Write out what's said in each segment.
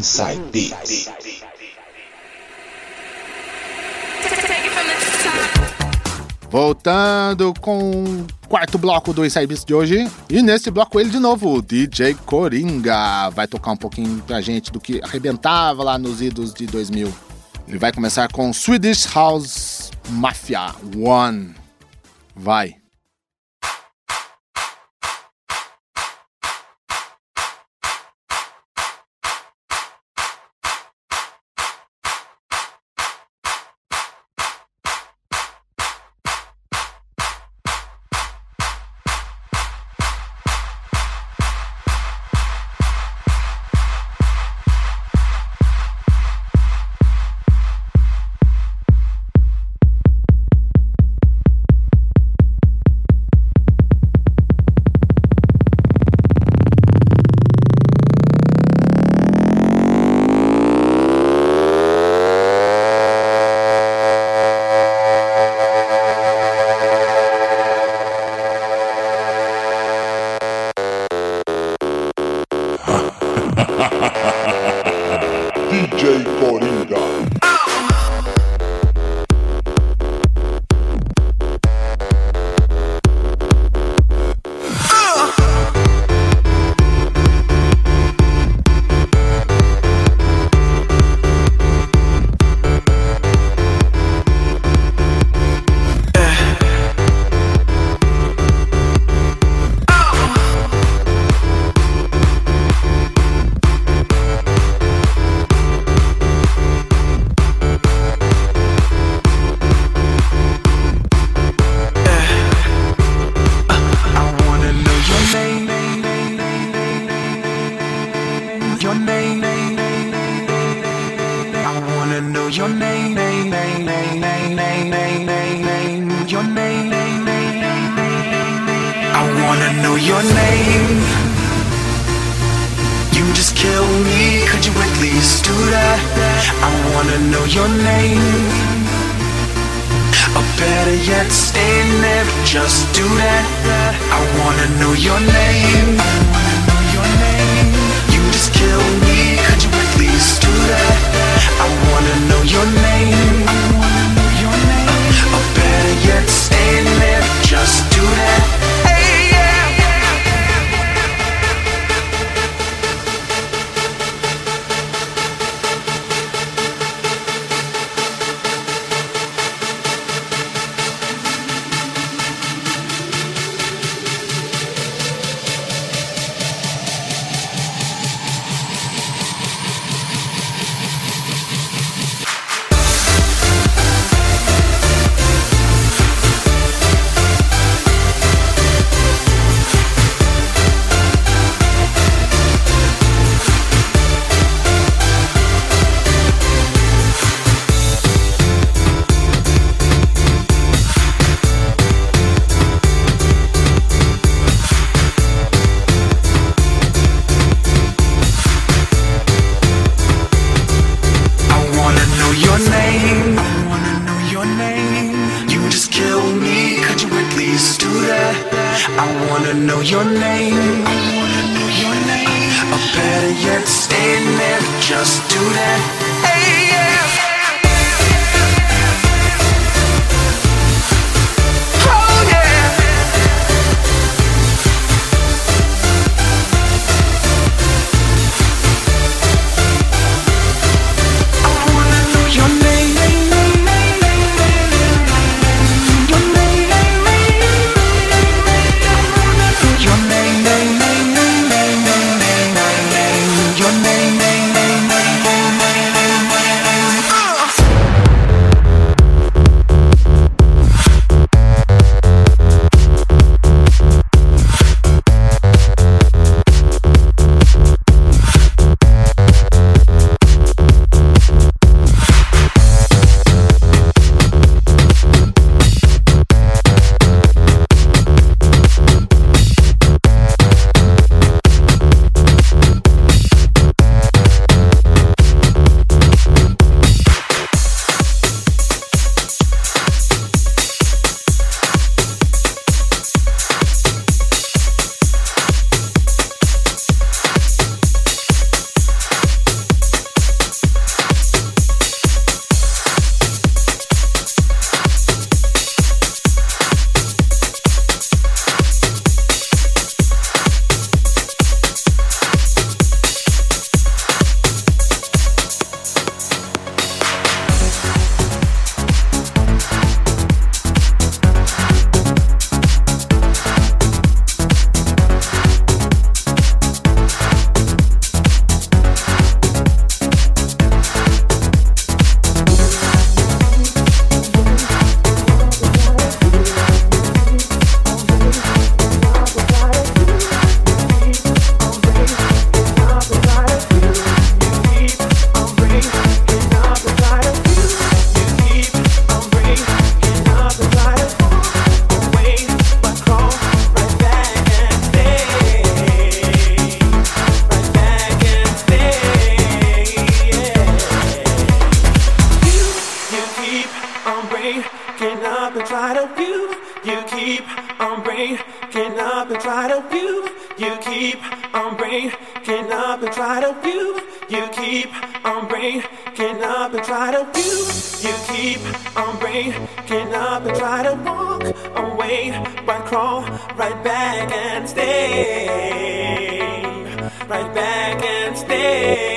Inside Beats. Voltando com o quarto bloco do Inside Beats de hoje. E nesse bloco ele de novo, o DJ Coringa. Vai tocar um pouquinho pra gente do que arrebentava lá nos idos de 2000. Ele vai começar com Swedish House Mafia One. Vai. I wanna know your name. Or better yet, stand there, just do that. I wanna know your name. You just killed me, could you please do that? I wanna know your name. your name. Or better yet, stay there, just do that. Keep on breaking up and try to you. You keep on breaking up and try to walk away, but crawl right back and stay. Right back and stay.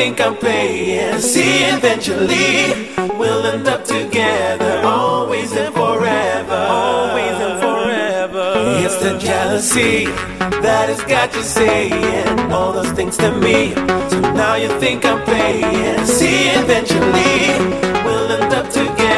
Think I'm playing. See, eventually we'll end up together, always and forever. Always and forever. It's the jealousy that has got you saying all those things to me. So now you think I'm playing. See, eventually. we'll end up no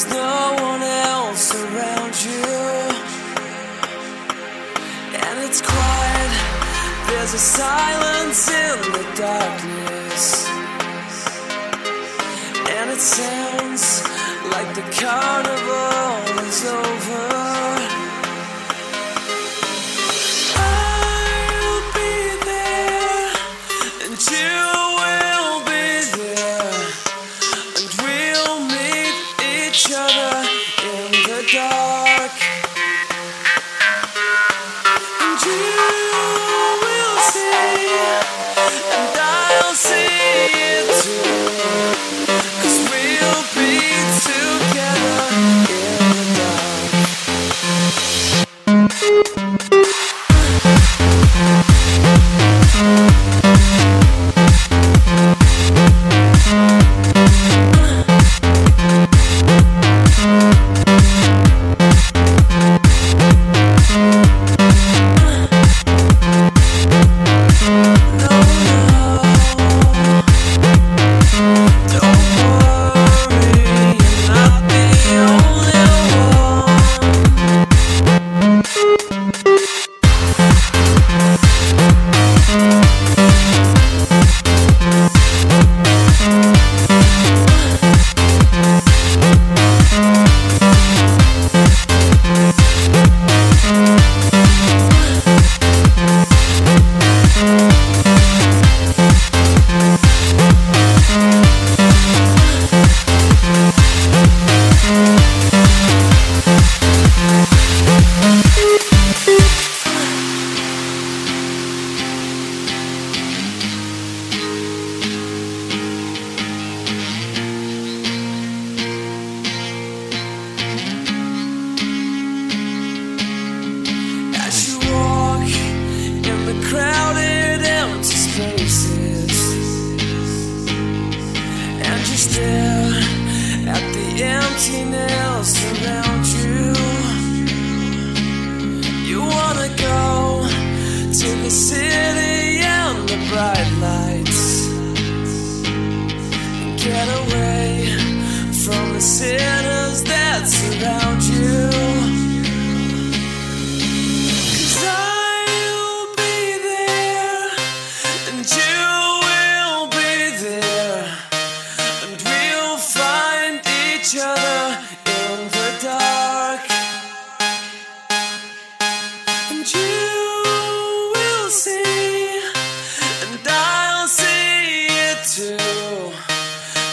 There's no one else around you, and it's quiet. There's a silence in the darkness, and it sounds like the carnival is over.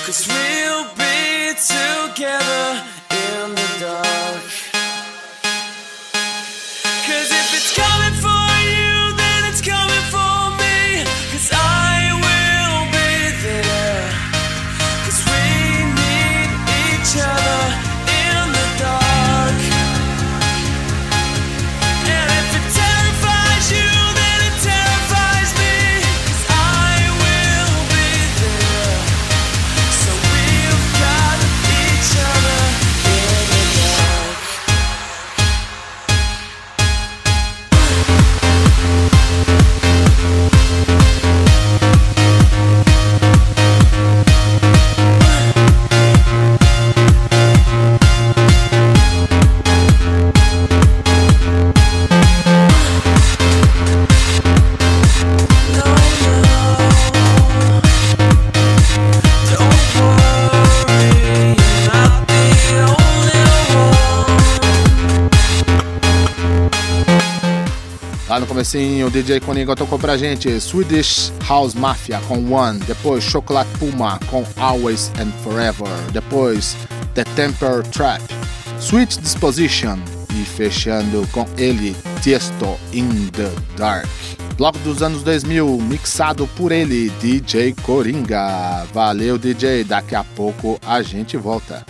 Cause we'll be together comecinho, o DJ Coninga tocou pra gente Swedish House Mafia com One, depois Chocolate Puma com Always and Forever, depois The Temper Trap, Sweet Disposition e fechando com ele Tiesto in the Dark. Bloco dos anos 2000, mixado por ele, DJ Coringa. Valeu, DJ. Daqui a pouco a gente volta.